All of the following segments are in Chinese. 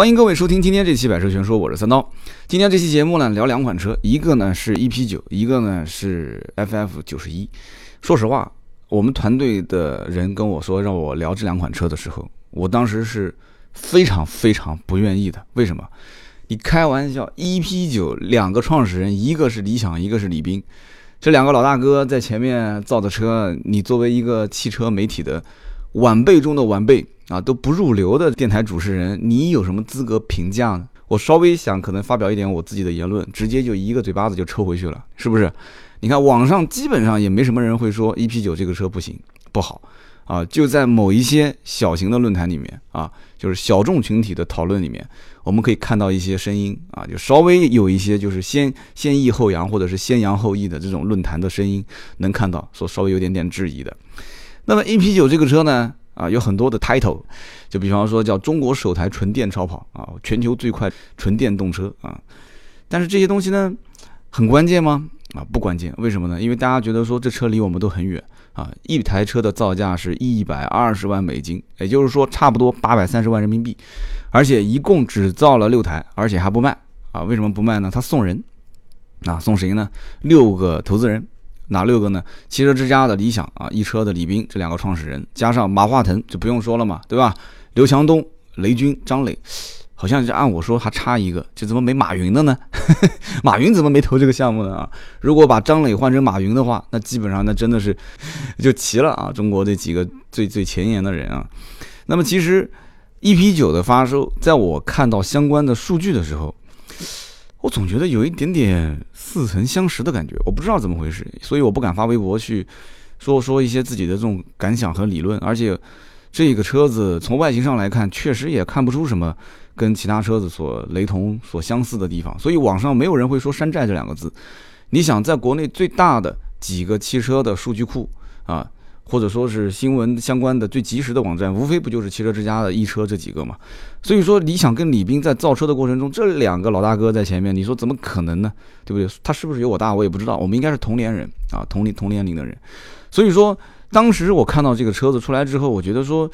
欢迎各位收听今天这期《百车全说》，我是三刀。今天这期节目呢，聊两款车，一个呢是 EP 九，一个呢是 FF 九十一。说实话，我们团队的人跟我说让我聊这两款车的时候，我当时是非常非常不愿意的。为什么？你开玩笑，EP 九两个创始人，一个是理想，一个是李斌，这两个老大哥在前面造的车，你作为一个汽车媒体的晚辈中的晚辈。啊，都不入流的电台主持人，你有什么资格评价呢？我稍微想可能发表一点我自己的言论，直接就一个嘴巴子就抽回去了，是不是？你看网上基本上也没什么人会说 EP 九这个车不行不好啊，就在某一些小型的论坛里面啊，就是小众群体的讨论里面，我们可以看到一些声音啊，就稍微有一些就是先先抑后扬或者是先扬后抑的这种论坛的声音，能看到说稍微有点点质疑的。那么 EP 九这个车呢？啊，有很多的 title，就比方说叫中国首台纯电超跑啊，全球最快纯电动车啊，但是这些东西呢，很关键吗？啊，不关键，为什么呢？因为大家觉得说这车离我们都很远啊，一台车的造价是一百二十万美金，也就是说差不多八百三十万人民币，而且一共只造了六台，而且还不卖啊？为什么不卖呢？他送人啊，送谁呢？六个投资人。哪六个呢？汽车之家的理想啊，一车的李斌这两个创始人，加上马化腾就不用说了嘛，对吧？刘强东、雷军、张磊，好像就按我说还差一个，就怎么没马云的呢？马云怎么没投这个项目呢？啊，如果把张磊换成马云的话，那基本上那真的是 就齐了啊！中国这几个最最前沿的人啊。那么其实 EP 九的发售，在我看到相关的数据的时候。我总觉得有一点点似曾相识的感觉，我不知道怎么回事，所以我不敢发微博去说说一些自己的这种感想和理论。而且这个车子从外形上来看，确实也看不出什么跟其他车子所雷同、所相似的地方，所以网上没有人会说山寨这两个字。你想，在国内最大的几个汽车的数据库啊。或者说是新闻相关的最及时的网站，无非不就是汽车之家的一车这几个嘛？所以说，理想跟李斌在造车的过程中，这两个老大哥在前面，你说怎么可能呢？对不对？他是不是有我大，我也不知道。我们应该是同年人啊，同龄同年龄的人。所以说，当时我看到这个车子出来之后，我觉得说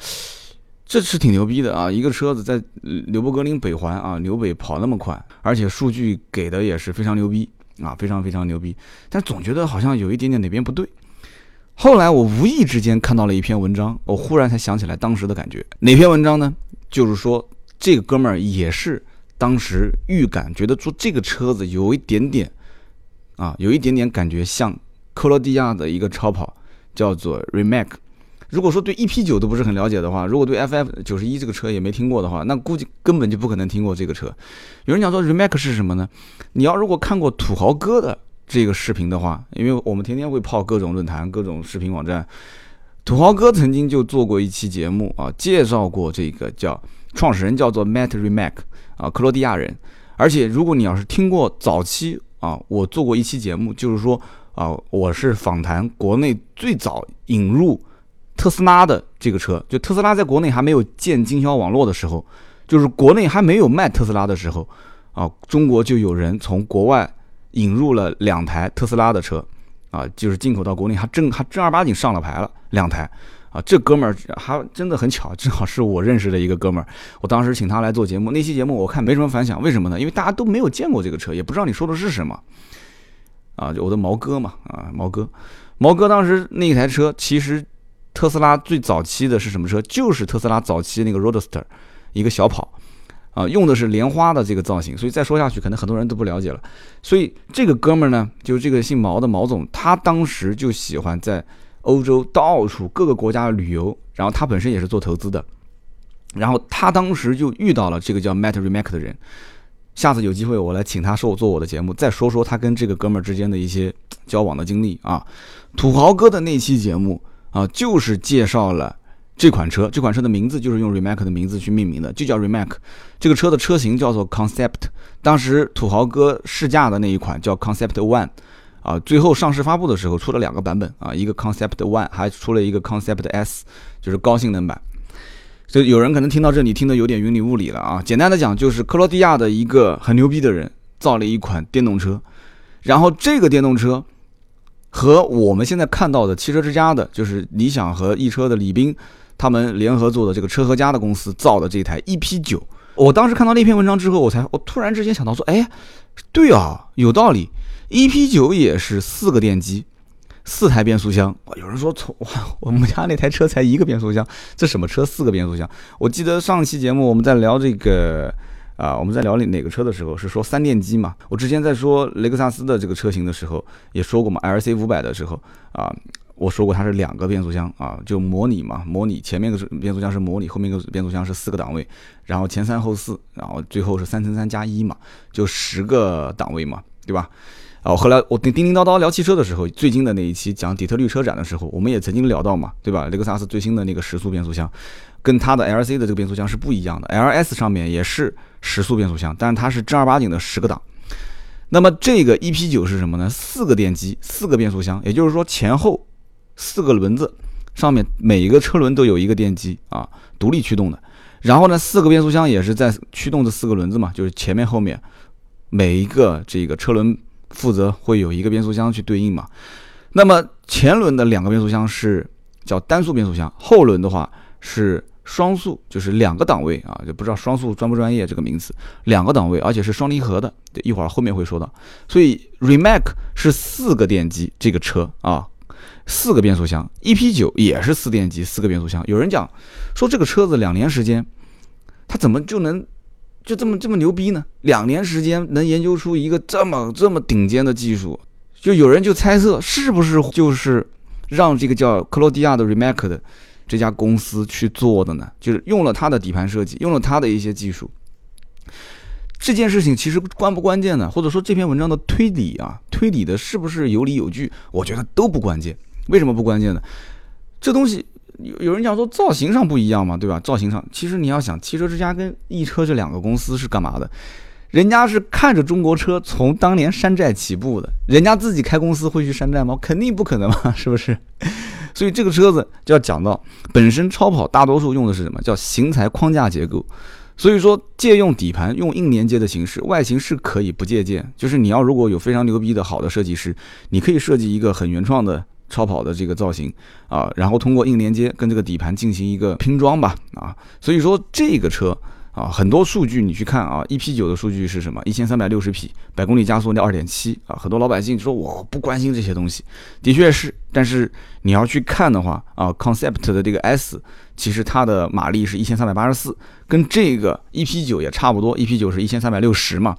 这是挺牛逼的啊！一个车子在纽博格林北环啊，纽北跑那么快，而且数据给的也是非常牛逼啊，非常非常牛逼。但总觉得好像有一点点哪边不对。后来我无意之间看到了一篇文章，我忽然才想起来当时的感觉。哪篇文章呢？就是说这个哥们儿也是当时预感，觉得坐这个车子有一点点啊，有一点点感觉像克罗地亚的一个超跑，叫做 Remac。如果说对 EP 九都不是很了解的话，如果对 FF 九十一这个车也没听过的话，那估计根本就不可能听过这个车。有人讲说 Remac 是什么呢？你要如果看过土豪哥的。这个视频的话，因为我们天天会泡各种论坛、各种视频网站，土豪哥曾经就做过一期节目啊，介绍过这个叫创始人叫做 Matt Remack 啊，克罗地亚人。而且如果你要是听过早期啊，我做过一期节目，就是说啊，我是访谈国内最早引入特斯拉的这个车，就特斯拉在国内还没有建经销网络的时候，就是国内还没有卖特斯拉的时候啊，中国就有人从国外。引入了两台特斯拉的车，啊，就是进口到国内，还正还正儿八经上了牌了两台，啊，这哥们儿还真的很巧，正好是我认识的一个哥们儿。我当时请他来做节目，那期节目我看没什么反响，为什么呢？因为大家都没有见过这个车，也不知道你说的是什么，啊，就我的毛哥嘛，啊，毛哥，毛哥当时那一台车其实特斯拉最早期的是什么车？就是特斯拉早期那个 Roadster，一个小跑。啊，用的是莲花的这个造型，所以再说下去，可能很多人都不了解了。所以这个哥们儿呢，就是这个姓毛的毛总，他当时就喜欢在欧洲到处各个国家旅游，然后他本身也是做投资的，然后他当时就遇到了这个叫 Matt Remack 的人。下次有机会我来请他说做我的节目，再说说他跟这个哥们儿之间的一些交往的经历啊。土豪哥的那期节目啊，就是介绍了。这款车，这款车的名字就是用 Remac 的名字去命名的，就叫 Remac。这个车的车型叫做 Concept。当时土豪哥试驾的那一款叫 Concept One，啊，最后上市发布的时候出了两个版本啊，一个 Concept One，还出了一个 Concept S，就是高性能版。所以有人可能听到这里听得有点云里雾里了啊。简单的讲，就是克罗地亚的一个很牛逼的人造了一款电动车，然后这个电动车。和我们现在看到的汽车之家的，就是理想和易车的李斌，他们联合做的这个车和家的公司造的这台 EP 九，我当时看到那篇文章之后，我才我突然之间想到说，哎，对啊，有道理。EP 九也是四个电机，四台变速箱。有人说从哇，我们家那台车才一个变速箱，这什么车四个变速箱？我记得上期节目我们在聊这个啊，我们在聊哪哪个车的时候是说三电机嘛？我之前在说雷克萨斯的这个车型的时候也说过嘛，LC 五百的时候啊。我说过它是两个变速箱啊，就模拟嘛，模拟前面个变速箱是模拟，后面个变速箱是四个档位，然后前三后四，然后最后是三乘三加一嘛，就十个档位嘛，对吧？啊，后来我叮叮叮叨叨聊汽车的时候，最近的那一期讲底特律车展的时候，我们也曾经聊到嘛，对吧？雷克萨斯最新的那个时速变速箱，跟它的 L C 的这个变速箱是不一样的，L S 上面也是时速变速箱，但是它是正儿八经的十个档。那么这个 E P 九是什么呢？四个电机，四个变速箱，也就是说前后。四个轮子上面每一个车轮都有一个电机啊，独立驱动的。然后呢，四个变速箱也是在驱动这四个轮子嘛，就是前面后面每一个这个车轮负责会有一个变速箱去对应嘛。那么前轮的两个变速箱是叫单速变速箱，后轮的话是双速，就是两个档位啊，就不知道双速专不专业这个名词，两个档位，而且是双离合的，一会儿后面会说到。所以 Remac 是四个电机这个车啊。四个变速箱，EP 九也是四电机，四个变速箱。有人讲说这个车子两年时间，它怎么就能就这么这么牛逼呢？两年时间能研究出一个这么这么顶尖的技术，就有人就猜测是不是就是让这个叫克罗地亚的 Remac 的这家公司去做的呢？就是用了它的底盘设计，用了它的一些技术。这件事情其实关不关键呢？或者说这篇文章的推理啊，推理的是不是有理有据？我觉得都不关键。为什么不关键呢？这东西有有人讲说造型上不一样嘛，对吧？造型上，其实你要想，汽车之家跟易车这两个公司是干嘛的？人家是看着中国车从当年山寨起步的，人家自己开公司会去山寨吗？肯定不可能嘛，是不是？所以这个车子就要讲到本身超跑，大多数用的是什么叫型材框架结构。所以说，借用底盘用硬连接的形式，外形是可以不借鉴。就是你要如果有非常牛逼的好的设计师，你可以设计一个很原创的超跑的这个造型啊，然后通过硬连接跟这个底盘进行一个拼装吧啊。所以说这个车。啊，很多数据你去看啊，EP 九的数据是什么？一千三百六十匹，百公里加速量二点七啊。很多老百姓说我不关心这些东西，的确是。但是你要去看的话啊，Concept 的这个 S，其实它的马力是一千三百八十四，跟这个 EP 九也差不多，EP 九是一千三百六十嘛。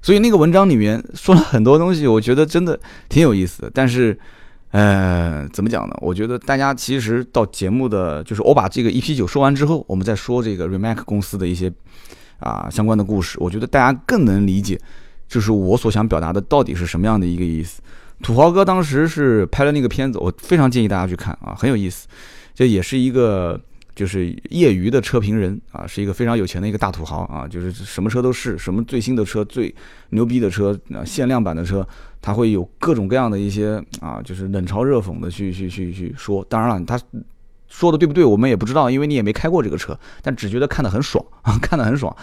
所以那个文章里面说了很多东西，我觉得真的挺有意思的。但是。呃，怎么讲呢？我觉得大家其实到节目的，就是我把这个 EP 九说完之后，我们再说这个 Remac 公司的一些啊相关的故事，我觉得大家更能理解，就是我所想表达的到底是什么样的一个意思。土豪哥当时是拍了那个片子，我非常建议大家去看啊，很有意思。这也是一个就是业余的车评人啊，是一个非常有钱的一个大土豪啊，就是什么车都是，什么最新的车、最牛逼的车、啊限量版的车。他会有各种各样的一些啊，就是冷嘲热讽的去去去去说。当然了，他说的对不对，我们也不知道，因为你也没开过这个车。但只觉得看得很爽啊，看得很爽。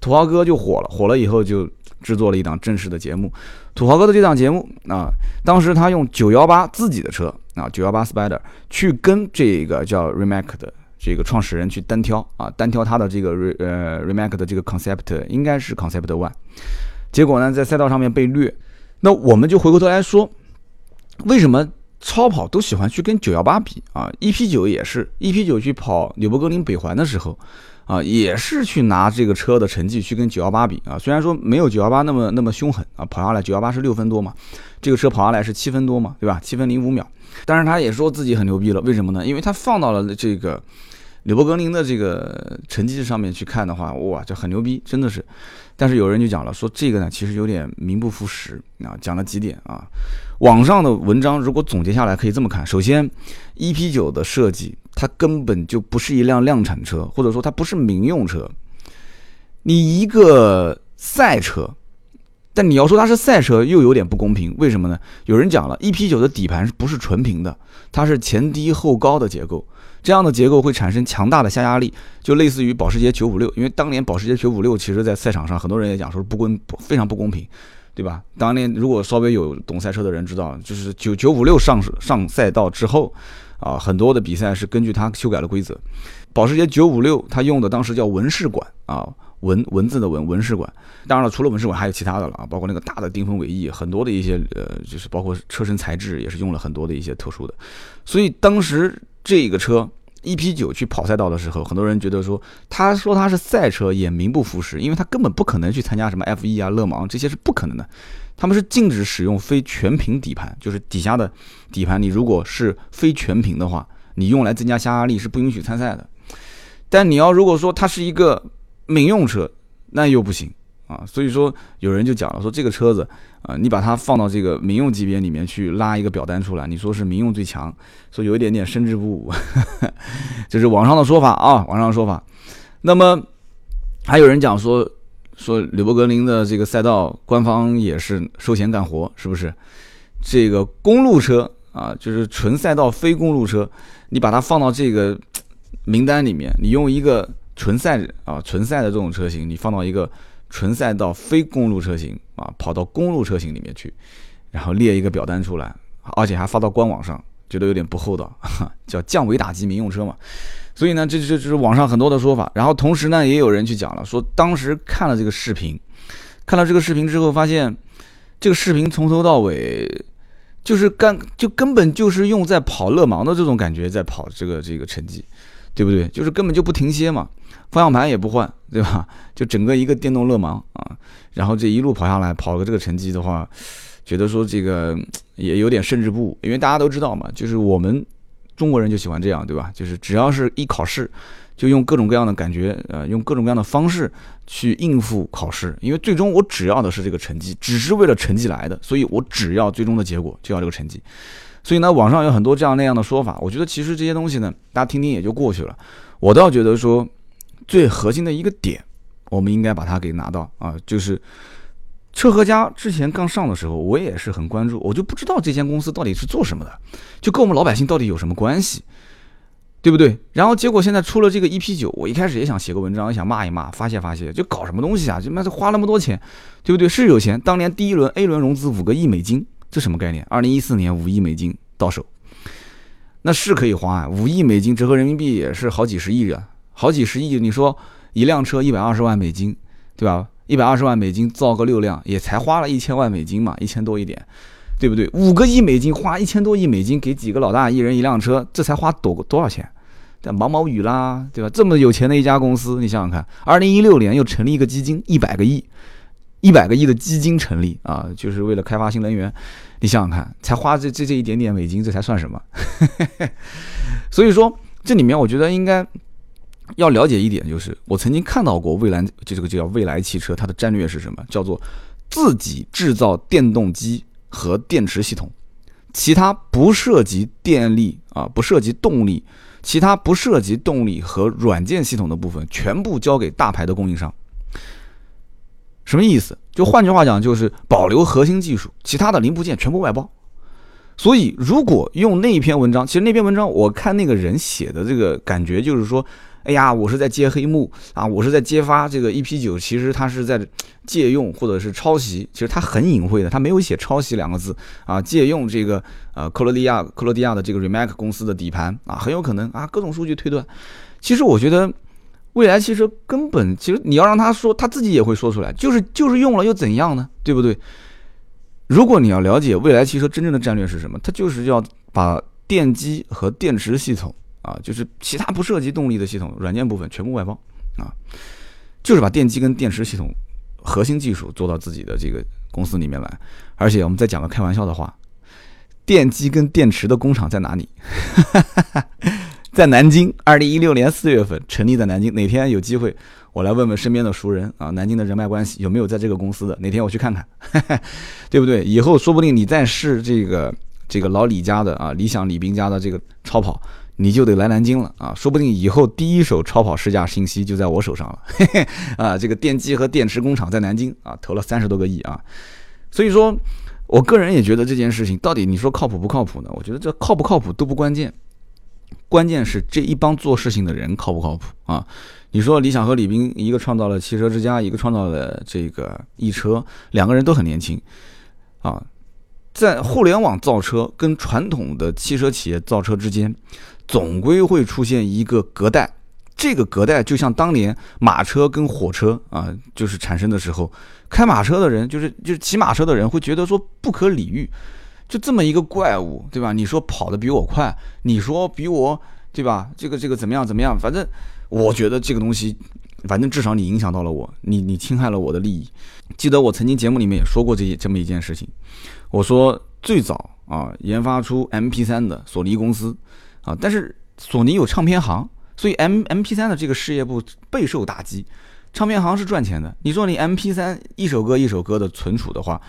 土豪哥就火了，火了以后就制作了一档正式的节目。土豪哥的这档节目啊，当时他用九幺八自己的车啊，九幺八 Spider 去跟这个叫 Remac 的这个创始人去单挑啊，单挑他的这个呃 Remac 的这个 Concept 应该是 Concept One。结果呢，在赛道上面被虐。那我们就回过头来说，为什么超跑都喜欢去跟九幺八比啊？EP 九也是，EP 九去跑纽博格林北环的时候，啊，也是去拿这个车的成绩去跟九幺八比啊。虽然说没有九幺八那么那么凶狠啊，跑下来九幺八是六分多嘛，这个车跑下来是七分多嘛，对吧？七分零五秒。但是他也说自己很牛逼了，为什么呢？因为他放到了这个纽伯格林的这个成绩上面去看的话，哇，这很牛逼，真的是。但是有人就讲了，说这个呢其实有点名不副实啊，讲了几点啊。网上的文章如果总结下来可以这么看：首先，EP 九的设计它根本就不是一辆量产车，或者说它不是民用车。你一个赛车，但你要说它是赛车又有点不公平，为什么呢？有人讲了，EP 九的底盘不是纯平的，它是前低后高的结构。这样的结构会产生强大的下压力，就类似于保时捷956。因为当年保时捷956其实在赛场上，很多人也讲说不公，非常不公平，对吧？当年如果稍微有懂赛车的人知道，就是9 956上上赛道之后，啊，很多的比赛是根据它修改了规则。保时捷956它用的当时叫文饰管啊，文文字的文文饰馆。当然了，除了文饰馆，还有其他的了啊，包括那个大的定风尾翼，很多的一些呃，就是包括车身材质也是用了很多的一些特殊的。所以当时这个车 EP 九去跑赛道的时候，很多人觉得说，他说他是赛车也名不副实，因为他根本不可能去参加什么 F 一啊、勒芒这些是不可能的。他们是禁止使用非全屏底盘，就是底下的底盘，你如果是非全屏的话，你用来增加下压力是不允许参赛的。但你要如果说它是一个民用车，那又不行啊。所以说有人就讲了，说这个车子啊，你把它放到这个民用级别里面去拉一个表单出来，你说是民用最强，说有一点点生之不武，这是网上的说法啊，网上的说法。那么还有人讲说。说柳伯格林的这个赛道，官方也是收钱干活，是不是？这个公路车啊，就是纯赛道非公路车，你把它放到这个名单里面，你用一个纯赛啊纯赛的这种车型，你放到一个纯赛道非公路车型啊，跑到公路车型里面去，然后列一个表单出来，而且还发到官网上，觉得有点不厚道，叫降维打击民用车嘛。所以呢，这这这是网上很多的说法。然后同时呢，也有人去讲了，说当时看了这个视频，看了这个视频之后，发现这个视频从头到尾就是干，就根本就是用在跑勒芒的这种感觉在跑这个这个成绩，对不对？就是根本就不停歇嘛，方向盘也不换，对吧？就整个一个电动勒芒啊，然后这一路跑下来，跑个这个成绩的话，觉得说这个也有点胜之不武，因为大家都知道嘛，就是我们。中国人就喜欢这样，对吧？就是只要是一考试，就用各种各样的感觉，呃，用各种各样的方式去应付考试。因为最终我只要的是这个成绩，只是为了成绩来的，所以我只要最终的结果，就要这个成绩。所以呢，网上有很多这样那样的说法，我觉得其实这些东西呢，大家听听也就过去了。我倒觉得说，最核心的一个点，我们应该把它给拿到啊，就是。车和家之前刚上的时候，我也是很关注，我就不知道这间公司到底是做什么的，就跟我们老百姓到底有什么关系，对不对？然后结果现在出了这个 EP 九，我一开始也想写个文章，也想骂一骂，发泄发泄，就搞什么东西啊？就妈的花那么多钱，对不对？是有钱，当年第一轮 A 轮融资五个亿美金，这什么概念？二零一四年五亿美金到手，那是可以花啊，五亿美金折合人民币也是好几十亿啊，好几十亿，你说一辆车一百二十万美金，对吧？一百二十万美金造个六辆，也才花了一千万美金嘛，一千多一点，对不对？五个亿美金花一千多亿美金给几个老大一人一辆车，这才花多多少钱？但毛毛雨啦，对吧？这么有钱的一家公司，你想想看，二零一六年又成立一个基金，一百个亿，一百个亿的基金成立啊，就是为了开发新能源。你想想看，才花这这这一点点美金，这才算什么？所以说，这里面我觉得应该。要了解一点，就是我曾经看到过蔚来，就这个就叫蔚来汽车，它的战略是什么？叫做自己制造电动机和电池系统，其他不涉及电力啊，不涉及动力，其他不涉及动力和软件系统的部分，全部交给大牌的供应商。什么意思？就换句话讲，就是保留核心技术，其他的零部件全部外包。所以，如果用那一篇文章，其实那篇文章我看那个人写的这个感觉，就是说。哎呀，我是在揭黑幕啊！我是在揭发这个 EP 九，其实它是在借用或者是抄袭，其实它很隐晦的，它没有写抄袭两个字啊。借用这个呃克罗地亚克罗地亚的这个 Remac 公司的底盘啊，很有可能啊，各种数据推断。其实我觉得未来汽车根本，其实你要让他说，他自己也会说出来，就是就是用了又怎样呢？对不对？如果你要了解未来汽车真正的战略是什么，它就是要把电机和电池系统。啊，就是其他不涉及动力的系统、软件部分全部外包，啊，就是把电机跟电池系统核心技术做到自己的这个公司里面来。而且我们再讲个开玩笑的话，电机跟电池的工厂在哪里？在南京，二零一六年四月份成立在南京。哪天有机会，我来问问身边的熟人啊，南京的人脉关系有没有在这个公司的？哪天我去看看，对不对？以后说不定你再试这个这个老李家的啊，理想李斌家的这个超跑。你就得来南京了啊，说不定以后第一手超跑试驾信息就在我手上了。嘿 嘿啊，这个电机和电池工厂在南京啊，投了三十多个亿啊。所以说，我个人也觉得这件事情到底你说靠谱不靠谱呢？我觉得这靠不靠谱都不关键，关键是这一帮做事情的人靠不靠谱啊。你说李想和李斌，一个创造了汽车之家，一个创造了这个易车，两个人都很年轻啊，在互联网造车跟传统的汽车企业造车之间。总归会出现一个隔代，这个隔代就像当年马车跟火车啊，就是产生的时候，开马车的人就是就是骑马车的人会觉得说不可理喻，就这么一个怪物，对吧？你说跑得比我快，你说比我对吧？这个这个怎么样怎么样？反正我觉得这个东西，反正至少你影响到了我，你你侵害了我的利益。记得我曾经节目里面也说过这这么一件事情，我说最早啊研发出 MP3 的索尼公司啊，但是索尼有唱片行。所以 M M P 三的这个事业部备受打击，唱片行是赚钱的。你说你 M P 三一首歌一首歌的存储的话，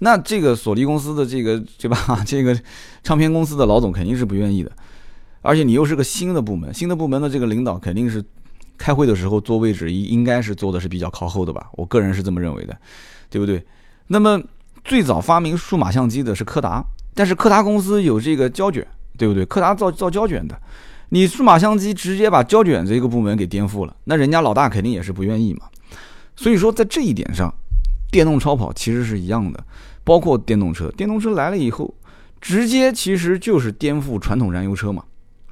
那这个索尼公司的这个 对吧？这个唱片公司的老总肯定是不愿意的。而且你又是个新的部门，新的部门的这个领导肯定是开会的时候坐位置应该是坐的是比较靠后的吧？我个人是这么认为的，对不对？那么最早发明数码相机的是柯达，但是柯达公司有这个胶卷，对不对？柯达造造胶卷的。你数码相机直接把胶卷这个部门给颠覆了，那人家老大肯定也是不愿意嘛。所以说，在这一点上，电动超跑其实是一样的，包括电动车。电动车来了以后，直接其实就是颠覆传统燃油车嘛，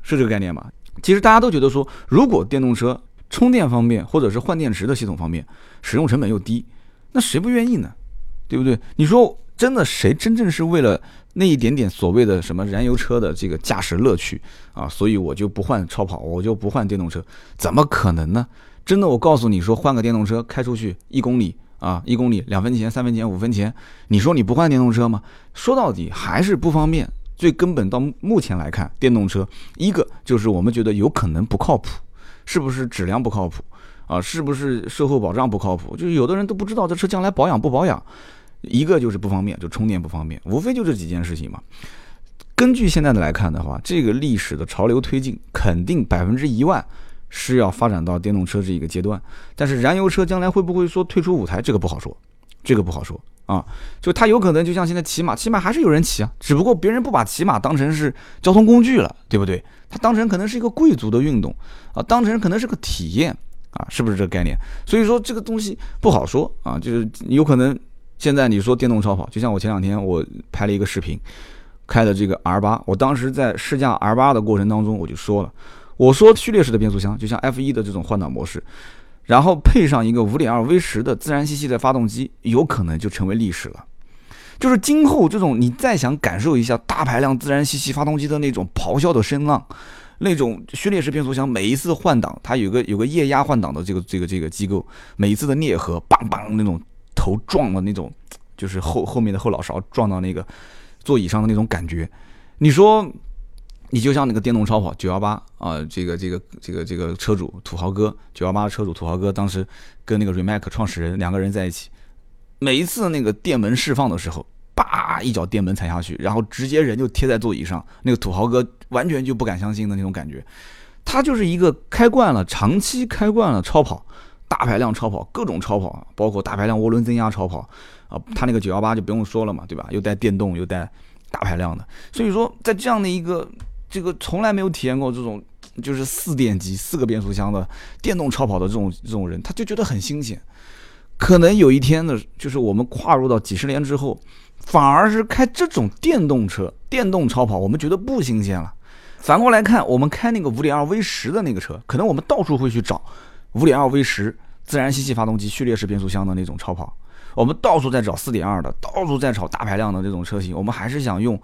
是这个概念吗？其实大家都觉得说，如果电动车充电方面或者是换电池的系统方面使用成本又低，那谁不愿意呢？对不对？你说真的，谁真正是为了？那一点点所谓的什么燃油车的这个驾驶乐趣啊，所以我就不换超跑，我就不换电动车，怎么可能呢？真的，我告诉你说，换个电动车开出去一公里啊，一公里两分钱、三分钱、五分钱，你说你不换电动车吗？说到底还是不方便。最根本到目前来看，电动车一个就是我们觉得有可能不靠谱，是不是质量不靠谱啊？是不是售后保障不靠谱？就是有的人都不知道这车将来保养不保养。一个就是不方便，就充电不方便，无非就这几件事情嘛。根据现在的来看的话，这个历史的潮流推进，肯定百分之一万是要发展到电动车这一个阶段。但是燃油车将来会不会说退出舞台，这个不好说，这个不好说啊。就它有可能就像现在骑马，骑马还是有人骑啊，只不过别人不把骑马当成是交通工具了，对不对？它当成可能是一个贵族的运动啊，当成可能是个体验啊，是不是这个概念？所以说这个东西不好说啊，就是有可能。现在你说电动超跑，就像我前两天我拍了一个视频，开的这个 R 八，我当时在试驾 R 八的过程当中，我就说了，我说序列式的变速箱就像 F 一的这种换挡模式，然后配上一个五点二 V 十的自然吸气的发动机，有可能就成为历史了。就是今后这种你再想感受一下大排量自然吸气发动机的那种咆哮的声浪，那种序列式变速箱每一次换挡，它有个有个液压换挡的这个这个这个机构，每一次的啮合，梆梆那种。头撞的那种，就是后后面的后脑勺撞到那个座椅上的那种感觉。你说，你就像那个电动超跑九幺八啊，这个这个这个这个车主土豪哥九幺八的车主土豪哥，当时跟那个 Remac 创始人两个人在一起，每一次那个电门释放的时候，叭一脚电门踩下去，然后直接人就贴在座椅上，那个土豪哥完全就不敢相信的那种感觉。他就是一个开惯了，长期开惯了超跑。大排量超跑，各种超跑，包括大排量涡轮增压超跑，啊，他那个九幺八就不用说了嘛，对吧？又带电动，又带大排量的，所以说在这样的一个这个从来没有体验过这种就是四电机、四个变速箱的电动超跑的这种这种人，他就觉得很新鲜。可能有一天呢，就是我们跨入到几十年之后，反而是开这种电动车、电动超跑，我们觉得不新鲜了。反过来看，我们开那个五点二 V 十的那个车，可能我们到处会去找。五点二 V 十自然吸气发动机序列式变速箱的那种超跑，我们到处在找四点二的，到处在找大排量的这种车型，我们还是想用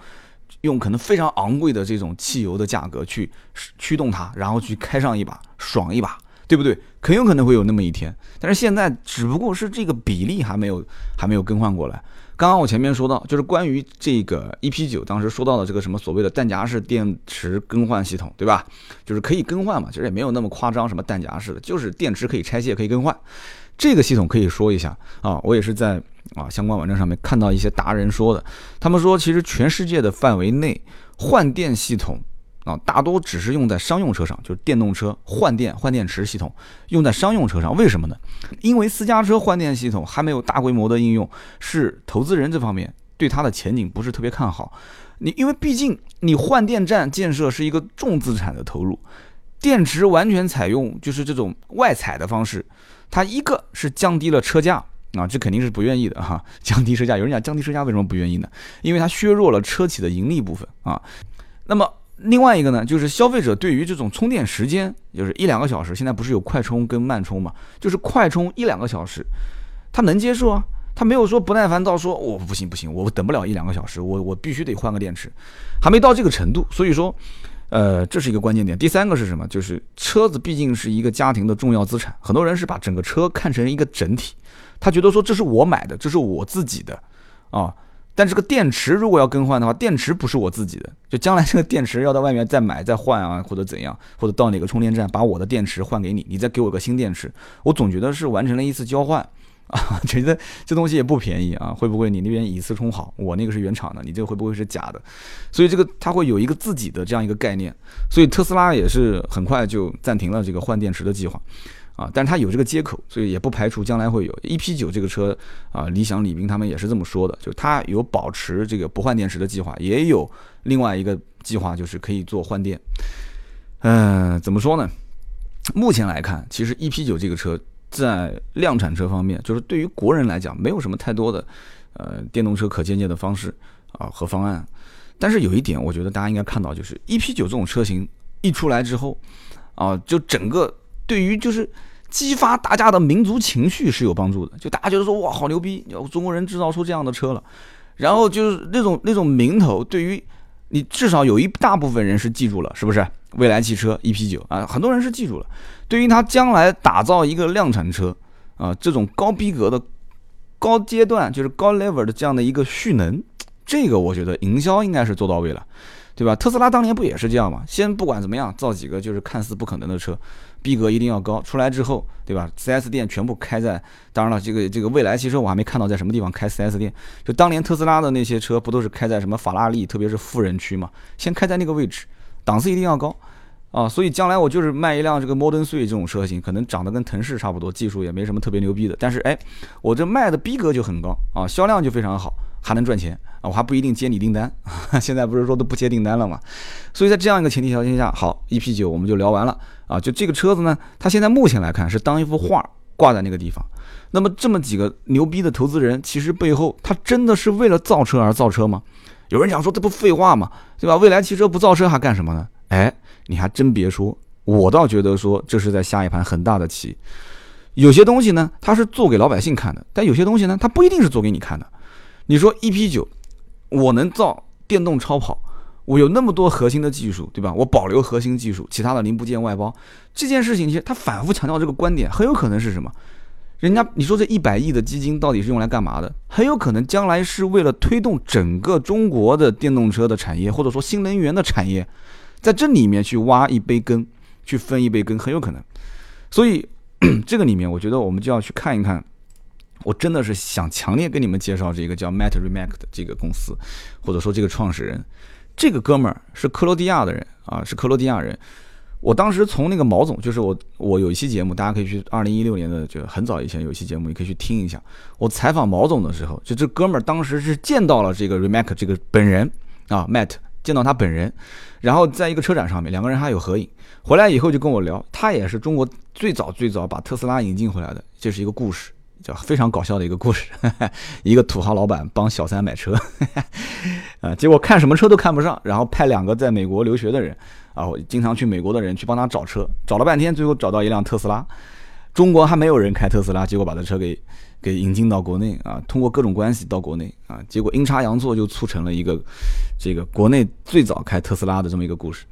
用可能非常昂贵的这种汽油的价格去驱动它，然后去开上一把，爽一把，对不对？很有可能会有那么一天，但是现在只不过是这个比例还没有还没有更换过来。刚刚我前面说到，就是关于这个 EP 九当时说到的这个什么所谓的弹夹式电池更换系统，对吧？就是可以更换嘛，其实也没有那么夸张，什么弹夹式的，就是电池可以拆卸可以更换。这个系统可以说一下啊，我也是在啊相关网站上面看到一些达人说的，他们说其实全世界的范围内换电系统。啊，大多只是用在商用车上，就是电动车换电换电池系统用在商用车上。为什么呢？因为私家车换电系统还没有大规模的应用，是投资人这方面对它的前景不是特别看好。你因为毕竟你换电站建设是一个重资产的投入，电池完全采用就是这种外采的方式，它一个是降低了车价啊，这肯定是不愿意的哈。降低车价，有人讲降低车价为什么不愿意呢？因为它削弱了车企的盈利部分啊。那么另外一个呢，就是消费者对于这种充电时间，就是一两个小时，现在不是有快充跟慢充嘛？就是快充一两个小时，他能接受啊，他没有说不耐烦到说我不行不行，我等不了一两个小时，我我必须得换个电池，还没到这个程度。所以说，呃，这是一个关键点。第三个是什么？就是车子毕竟是一个家庭的重要资产，很多人是把整个车看成一个整体，他觉得说这是我买的，这是我自己的，啊。但这个电池如果要更换的话，电池不是我自己的，就将来这个电池要到外面再买再换啊，或者怎样，或者到哪个充电站把我的电池换给你，你再给我个新电池，我总觉得是完成了一次交换啊，觉得这东西也不便宜啊，会不会你那边以次充好，我那个是原厂的，你这个会不会是假的？所以这个它会有一个自己的这样一个概念，所以特斯拉也是很快就暂停了这个换电池的计划。啊，但是它有这个接口，所以也不排除将来会有 EP9 这个车啊。理想、李斌他们也是这么说的，就它有保持这个不换电池的计划，也有另外一个计划，就是可以做换电。嗯，怎么说呢？目前来看，其实 EP9 这个车在量产车方面，就是对于国人来讲，没有什么太多的呃电动车可借鉴的方式啊和方案。但是有一点，我觉得大家应该看到，就是 EP9 这种车型一出来之后啊，就整个。对于就是激发大家的民族情绪是有帮助的，就大家觉得说哇好牛逼，中国人制造出这样的车了，然后就是那种那种名头，对于你至少有一大部分人是记住了，是不是？未来汽车 EP 九啊，很多人是记住了。对于他将来打造一个量产车啊，这种高逼格的高阶段就是高 level 的这样的一个蓄能，这个我觉得营销应该是做到位了。对吧？特斯拉当年不也是这样吗？先不管怎么样，造几个就是看似不可能的车，逼格一定要高。出来之后，对吧？4S 店全部开在，当然了，这个这个未来汽车我还没看到在什么地方开 4S 店。就当年特斯拉的那些车，不都是开在什么法拉利，特别是富人区嘛？先开在那个位置，档次一定要高啊！所以将来我就是卖一辆这个 Modern Three 这种车型，可能长得跟腾势差不多，技术也没什么特别牛逼的，但是哎，我这卖的逼格就很高啊，销量就非常好。还能赚钱啊！我还不一定接你订单，现在不是说都不接订单了吗？所以在这样一个前提条件下，好，EP 九我们就聊完了啊。就这个车子呢，它现在目前来看是当一幅画挂在那个地方。那么这么几个牛逼的投资人，其实背后他真的是为了造车而造车吗？有人讲说这不废话吗？对吧？未来汽车不造车还干什么呢？哎，你还真别说，我倒觉得说这是在下一盘很大的棋。有些东西呢，它是做给老百姓看的，但有些东西呢，它不一定是做给你看的。你说 EP 九，我能造电动超跑，我有那么多核心的技术，对吧？我保留核心技术，其他的零部件外包这件事情，其实他反复强调这个观点，很有可能是什么？人家你说这一百亿的基金到底是用来干嘛的？很有可能将来是为了推动整个中国的电动车的产业，或者说新能源的产业，在这里面去挖一杯羹，去分一杯羹，很有可能。所以这个里面，我觉得我们就要去看一看。我真的是想强烈跟你们介绍这个叫 Matt Remack 的这个公司，或者说这个创始人，这个哥们儿是克罗地亚的人啊，是克罗地亚人。我当时从那个毛总，就是我我有一期节目，大家可以去二零一六年的，就很早以前有一期节目，你可以去听一下。我采访毛总的时候，就这哥们儿当时是见到了这个 Remack 这个本人啊，Matt 见到他本人，然后在一个车展上面，两个人还有合影。回来以后就跟我聊，他也是中国最早最早把特斯拉引进回来的，这是一个故事。叫非常搞笑的一个故事，一个土豪老板帮小三买车，啊，结果看什么车都看不上，然后派两个在美国留学的人，啊，经常去美国的人去帮他找车，找了半天，最后找到一辆特斯拉，中国还没有人开特斯拉，结果把这车给给引进到国内，啊，通过各种关系到国内，啊，结果阴差阳错就促成了一个这个国内最早开特斯拉的这么一个故事，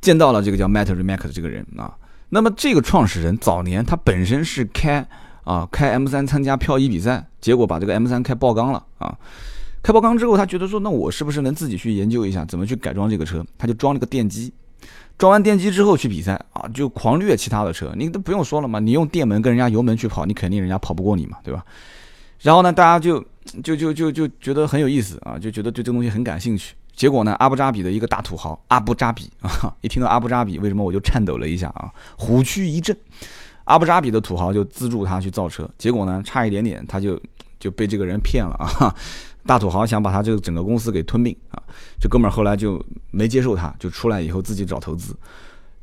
见到了这个叫 Matt Remack 的这个人啊，那么这个创始人早年他本身是开。啊，开 M 三参加漂移比赛，结果把这个 M 三开爆缸了啊！开爆缸之后，他觉得说，那我是不是能自己去研究一下怎么去改装这个车？他就装了个电机，装完电机之后去比赛啊，就狂虐其他的车。你都不用说了嘛，你用电门跟人家油门去跑，你肯定人家跑不过你嘛，对吧？然后呢，大家就就就就就觉得很有意思啊，就觉得对这东西很感兴趣。结果呢，阿布扎比的一个大土豪阿布扎比啊，一听到阿布扎比，为什么我就颤抖了一下啊？虎躯一震。阿布扎比的土豪就资助他去造车，结果呢，差一点点他就就被这个人骗了啊！大土豪想把他这个整个公司给吞并啊！这哥们儿后来就没接受他，就出来以后自己找投资。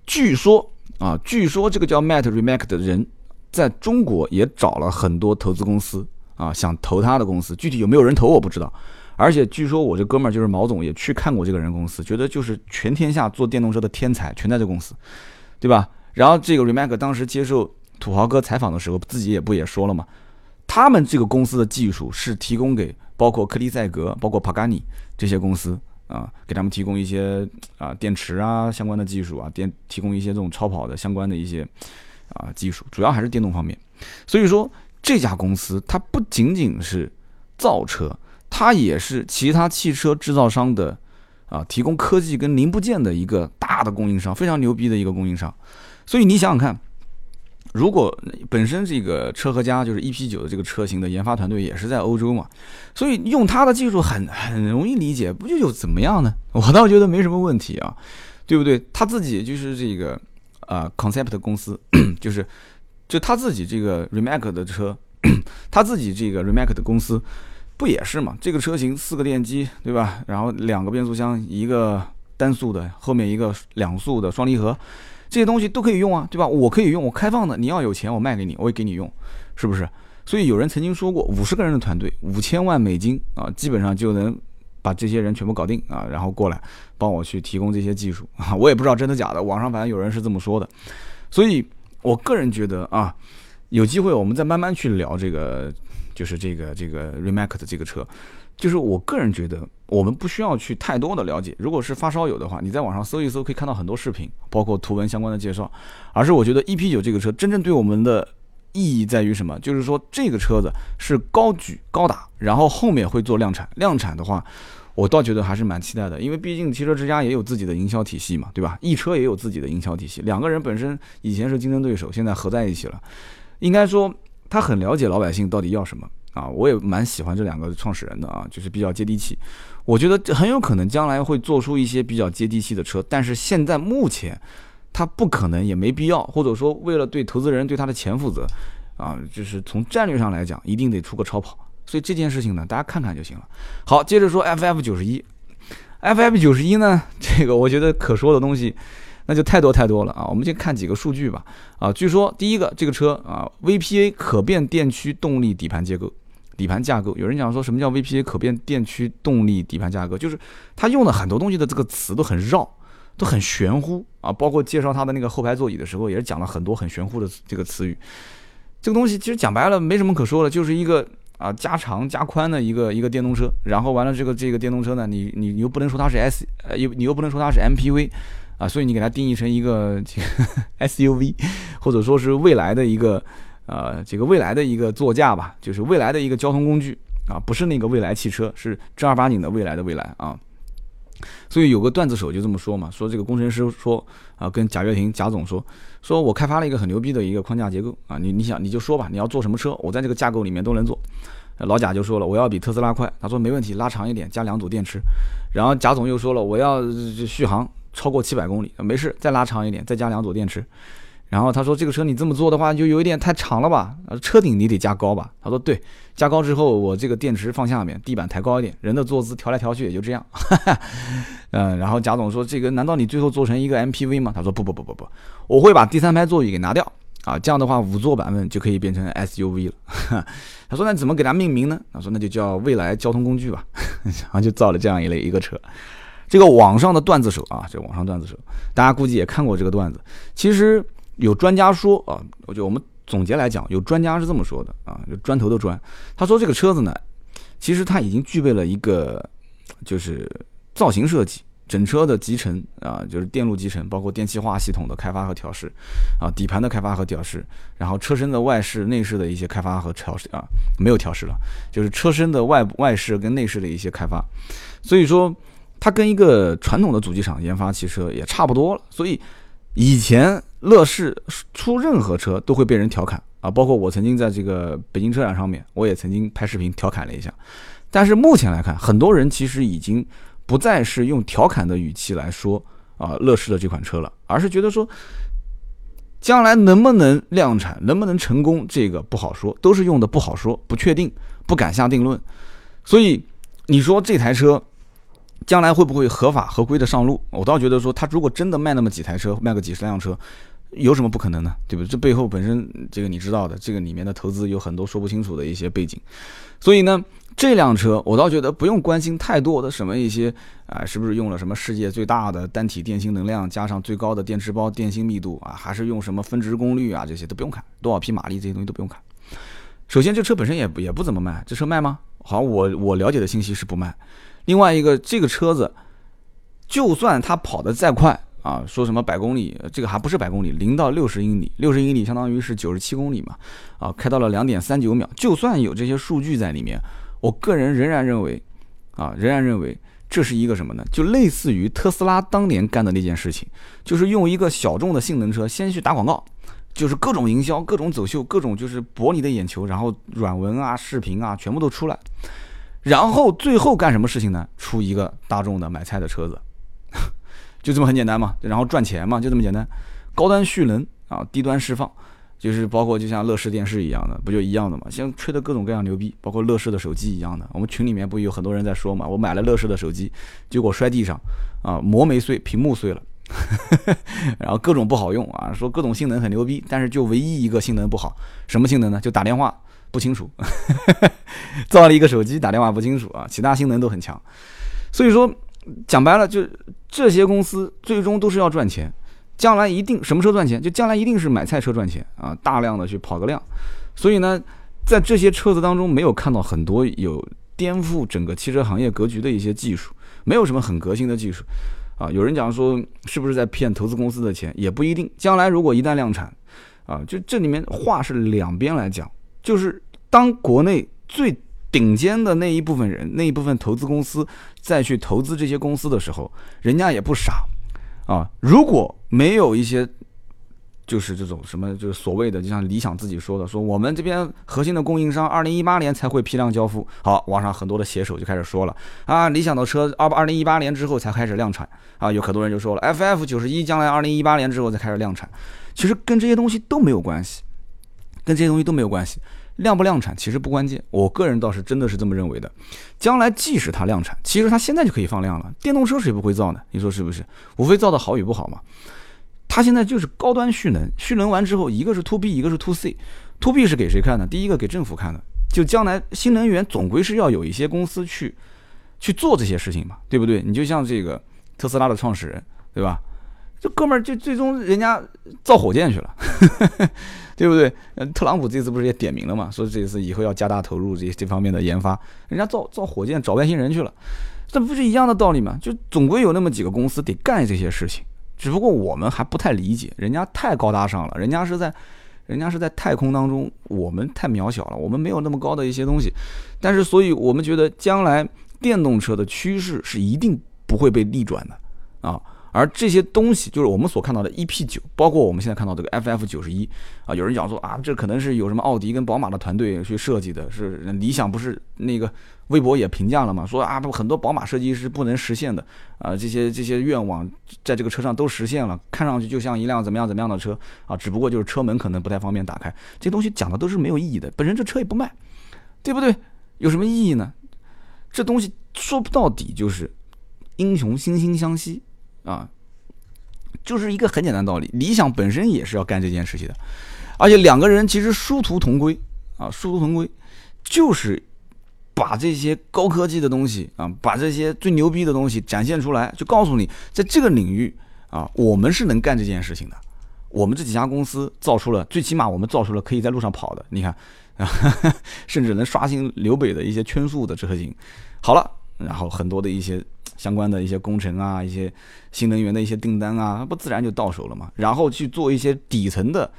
据说啊，据说这个叫 Matt Remack 的人在中国也找了很多投资公司啊，想投他的公司，具体有没有人投我不知道。而且据说我这哥们儿就是毛总也去看过这个人公司，觉得就是全天下做电动车的天才全在这公司，对吧？然后这个 Remac 当时接受土豪哥采访的时候，自己也不也说了嘛，他们这个公司的技术是提供给包括科迪赛格、包括帕加尼这些公司啊，给他们提供一些啊电池啊相关的技术啊，电提供一些这种超跑的相关的一些啊技术，主要还是电动方面。所以说这家公司它不仅仅是造车。它也是其他汽车制造商的啊，提供科技跟零部件的一个大的供应商，非常牛逼的一个供应商。所以你想想看，如果本身这个车和家就是 EP 九的这个车型的研发团队也是在欧洲嘛，所以用它的技术很很容易理解，不就有怎么样呢？我倒觉得没什么问题啊，对不对？他自己就是这个啊，Concept 公司，就是就他自己这个 Remac 的车，他自己这个 Remac 的公司。不也是嘛？这个车型四个电机，对吧？然后两个变速箱，一个单速的，后面一个两速的双离合，这些东西都可以用啊，对吧？我可以用，我开放的，你要有钱，我卖给你，我也给你用，是不是？所以有人曾经说过，五十个人的团队，五千万美金啊，基本上就能把这些人全部搞定啊，然后过来帮我去提供这些技术 啊，我也不知道真的假的，网上反正有人是这么说的，所以我个人觉得啊，有机会我们再慢慢去聊这个。就是这个这个 Remac 的这个车，就是我个人觉得，我们不需要去太多的了解。如果是发烧友的话，你在网上搜一搜，可以看到很多视频，包括图文相关的介绍。而是我觉得 EP 九这个车真正对我们的意义在于什么？就是说这个车子是高举高打，然后后面会做量产。量产的话，我倒觉得还是蛮期待的，因为毕竟汽车之家也有自己的营销体系嘛，对吧？易车也有自己的营销体系，两个人本身以前是竞争对手，现在合在一起了，应该说。他很了解老百姓到底要什么啊，我也蛮喜欢这两个创始人的啊，就是比较接地气。我觉得很有可能将来会做出一些比较接地气的车，但是现在目前它不可能也没必要，或者说为了对投资人对他的钱负责啊，就是从战略上来讲，一定得出个超跑。所以这件事情呢，大家看看就行了。好，接着说 FF 九十一，FF 九十一呢，这个我觉得可说的东西。那就太多太多了啊！我们先看几个数据吧。啊，据说第一个这个车啊，VPA 可变电驱动力底盘结构、底盘架构。有人讲说什么叫 VPA 可变电驱动力底盘架构，就是它用的很多东西的这个词都很绕，都很玄乎啊。包括介绍它的那个后排座椅的时候，也是讲了很多很玄乎的这个词语。这个东西其实讲白了没什么可说的，就是一个啊加长加宽的一个一个电动车。然后完了这个这个电动车呢，你你又不能说它是 S，又你又不能说它是 MPV。啊，所以你给它定义成一个 SUV，或者说是未来的一个呃这个未来的一个座驾吧，就是未来的一个交通工具啊，不是那个未来汽车，是正儿八经的未来的未来啊。所以有个段子手就这么说嘛，说这个工程师说啊，跟贾跃亭贾总说，说我开发了一个很牛逼的一个框架结构啊，你你想你就说吧，你要做什么车，我在这个架构里面都能做。老贾就说了，我要比特斯拉快，他说没问题，拉长一点，加两组电池。然后贾总又说了，我要续航。超过七百公里，没事，再拉长一点，再加两组电池。然后他说：“这个车你这么做的话，就有一点太长了吧？车顶你得加高吧？”他说：“对，加高之后，我这个电池放下面，地板抬高一点，人的坐姿调来调去也就这样。”嗯，然后贾总说：“这个难道你最后做成一个 MPV 吗？”他说：“不不不不不，我会把第三排座椅给拿掉啊，这样的话五座版本就可以变成 SUV 了。”他说：“那怎么给它命名呢？”他说：“那就叫未来交通工具吧。”然后就造了这样一类一个车。这个网上的段子手啊，这网上段子手，大家估计也看过这个段子。其实有专家说啊，我就我们总结来讲，有专家是这么说的啊，就砖头的砖。他说这个车子呢，其实它已经具备了一个就是造型设计，整车的集成啊，就是电路集成，包括电气化系统的开发和调试啊，底盘的开发和调试，然后车身的外饰、内饰的一些开发和调试啊，没有调试了，就是车身的外外饰跟内饰的一些开发。所以说。它跟一个传统的主机厂研发汽车也差不多了，所以以前乐视出任何车都会被人调侃啊，包括我曾经在这个北京车展上面，我也曾经拍视频调侃了一下。但是目前来看，很多人其实已经不再是用调侃的语气来说啊乐视的这款车了，而是觉得说将来能不能量产，能不能成功，这个不好说，都是用的不好说，不确定，不敢下定论。所以你说这台车。将来会不会合法合规的上路？我倒觉得说，他如果真的卖那么几台车，卖个几十辆车，有什么不可能呢？对不对？这背后本身这个你知道的，这个里面的投资有很多说不清楚的一些背景，所以呢，这辆车我倒觉得不用关心太多的什么一些啊，是不是用了什么世界最大的单体电芯能量，加上最高的电池包电芯密度啊，还是用什么分值功率啊，这些都不用看，多少匹马力这些东西都不用看。首先，这车本身也也不怎么卖，这车卖吗？好像，我我了解的信息是不卖。另外一个，这个车子就算它跑得再快。啊，说什么百公里，这个还不是百公里，零到六十英里，六十英里相当于是九十七公里嘛，啊，开到了两点三九秒。就算有这些数据在里面，我个人仍然认为，啊，仍然认为这是一个什么呢？就类似于特斯拉当年干的那件事情，就是用一个小众的性能车先去打广告，就是各种营销、各种走秀、各种就是博你的眼球，然后软文啊、视频啊全部都出来，然后最后干什么事情呢？出一个大众的买菜的车子。就这么很简单嘛，然后赚钱嘛，就这么简单。高端蓄能啊，低端释放，就是包括就像乐视电视一样的，不就一样的嘛？像吹的各种各样牛逼，包括乐视的手机一样的。我们群里面不有很多人在说嘛，我买了乐视的手机，结果摔地上啊，膜没碎，屏幕碎了，然后各种不好用啊，说各种性能很牛逼，但是就唯一一个性能不好，什么性能呢？就打电话不清楚，造了一个手机打电话不清楚啊，其他性能都很强，所以说。讲白了，就这些公司最终都是要赚钱，将来一定什么车赚钱，就将来一定是买菜车赚钱啊，大量的去跑个量。所以呢，在这些车子当中，没有看到很多有颠覆整个汽车行业格局的一些技术，没有什么很革新的技术啊。有人讲说，是不是在骗投资公司的钱？也不一定。将来如果一旦量产，啊，就这里面话是两边来讲，就是当国内最。顶尖的那一部分人，那一部分投资公司再去投资这些公司的时候，人家也不傻啊。如果没有一些，就是这种什么，就是所谓的，就像理想自己说的，说我们这边核心的供应商二零一八年才会批量交付。好，网上很多的写手就开始说了啊，理想的车二二零一八年之后才开始量产啊。有很多人就说了，FF 九十一将来二零一八年之后才开始量产。其实跟这些东西都没有关系，跟这些东西都没有关系。量不量产其实不关键，我个人倒是真的是这么认为的。将来即使它量产，其实它现在就可以放量了。电动车谁不会造呢？你说是不是？无非造的好与不好嘛。它现在就是高端蓄能，蓄能完之后，一个是 to B，一个是 to C。to B 是给谁看的？第一个给政府看的，就将来新能源总归是要有一些公司去去做这些事情嘛，对不对？你就像这个特斯拉的创始人，对吧？这哥们儿就最终人家造火箭去了。对不对？呃，特朗普这次不是也点名了嘛？说这次以后要加大投入这这方面的研发，人家造造火箭找外星人去了，这不是一样的道理吗？就总归有那么几个公司得干这些事情，只不过我们还不太理解，人家太高大上了，人家是在，人家是在太空当中，我们太渺小了，我们没有那么高的一些东西，但是所以我们觉得将来电动车的趋势是一定不会被逆转的啊。而这些东西就是我们所看到的 EP 九，包括我们现在看到这个 FF 九十一啊，有人讲说啊，这可能是有什么奥迪跟宝马的团队去设计的，是理想不是那个微博也评价了嘛，说啊不很多宝马设计师不能实现的啊，这些这些愿望在这个车上都实现了，看上去就像一辆怎么样怎么样的车啊，只不过就是车门可能不太方便打开，这东西讲的都是没有意义的，本身这车也不卖，对不对？有什么意义呢？这东西说不到底就是英雄惺惺相惜。啊，就是一个很简单道理。理想本身也是要干这件事情的，而且两个人其实殊途同归啊，殊途同归，就是把这些高科技的东西啊，把这些最牛逼的东西展现出来，就告诉你，在这个领域啊，我们是能干这件事情的。我们这几家公司造出了，最起码我们造出了可以在路上跑的，你看啊，甚至能刷新刘北的一些圈速的车型。好了，然后很多的一些。相关的一些工程啊，一些新能源的一些订单啊，不自然就到手了嘛？然后去做一些底层的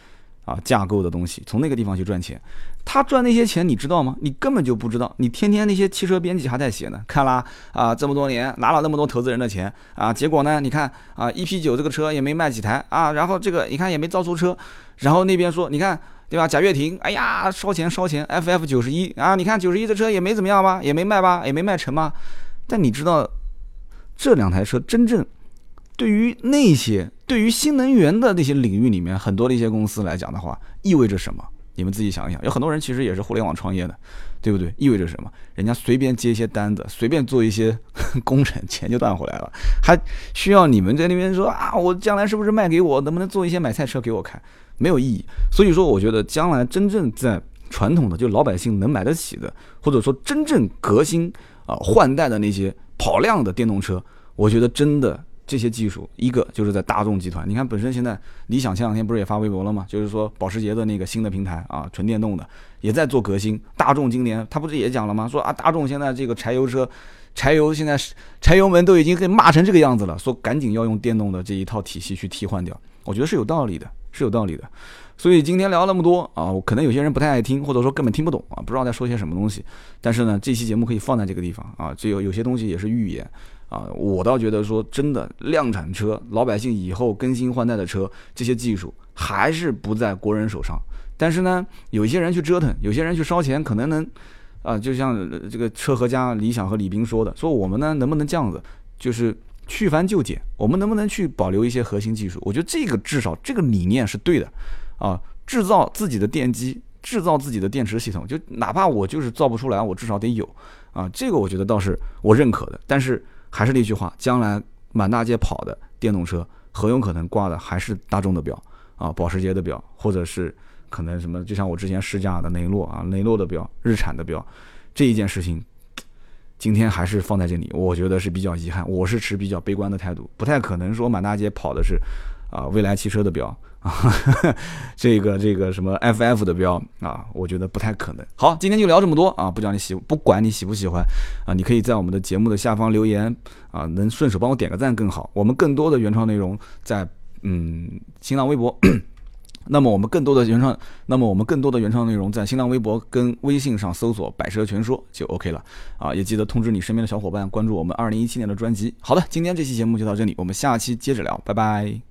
啊架构的东西，从那个地方去赚钱。他赚那些钱，你知道吗？你根本就不知道。你天天那些汽车编辑还在写呢，看啦啊，这么多年拿了那么多投资人的钱啊，结果呢，你看啊，EP 九这个车也没卖几台啊，然后这个你看也没造出车，然后那边说你看对吧？贾跃亭，哎呀烧钱烧钱，FF 九十一啊，你看九十一的车也没怎么样吧，也没卖吧，也没卖成吧？但你知道？这两台车真正对于那些对于新能源的那些领域里面很多的一些公司来讲的话，意味着什么？你们自己想一想，有很多人其实也是互联网创业的，对不对？意味着什么？人家随便接一些单子，随便做一些 工程，钱就赚回来了，还需要你们在那边说啊，我将来是不是卖给我？能不能做一些买菜车给我开？没有意义。所以说，我觉得将来真正在传统的，就老百姓能买得起的，或者说真正革新啊换代的那些跑量的电动车，我觉得真的。这些技术，一个就是在大众集团。你看，本身现在理想前两天不是也发微博了吗？就是说保时捷的那个新的平台啊，纯电动的也在做革新。大众今年他不是也讲了吗？说啊，大众现在这个柴油车，柴油现在柴油门都已经给骂成这个样子了，说赶紧要用电动的这一套体系去替换掉。我觉得是有道理的，是有道理的。所以今天聊那么多啊，我可能有些人不太爱听，或者说根本听不懂啊，不知道在说些什么东西。但是呢，这期节目可以放在这个地方啊，这有有些东西也是预言。啊，我倒觉得说真的，量产车，老百姓以后更新换代的车，这些技术还是不在国人手上。但是呢，有一些人去折腾，有些人去烧钱，可能能，啊，就像这个车和家、理想和李斌说的，说我们呢能不能这样子，就是去繁就简，我们能不能去保留一些核心技术？我觉得这个至少这个理念是对的，啊，制造自己的电机，制造自己的电池系统，就哪怕我就是造不出来，我至少得有，啊，这个我觉得倒是我认可的，但是。还是那句话，将来满大街跑的电动车，很有可能挂的还是大众的标啊，保时捷的标，或者是可能什么，就像我之前试驾的雷诺啊，雷诺的标，日产的标，这一件事情，今天还是放在这里，我觉得是比较遗憾，我是持比较悲观的态度，不太可能说满大街跑的是啊，蔚来汽车的标啊。这个这个什么 FF 的标啊，我觉得不太可能。好，今天就聊这么多啊，不讲你喜，不管你喜不喜欢啊，你可以在我们的节目的下方留言啊，能顺手帮我点个赞更好。我们更多的原创内容在嗯新浪微博，那么我们更多的原创，那么我们更多的原创内容在新浪微博跟微信上搜索“百车全说”就 OK 了啊，也记得通知你身边的小伙伴关注我们二零一七年的专辑。好的，今天这期节目就到这里，我们下期接着聊，拜拜。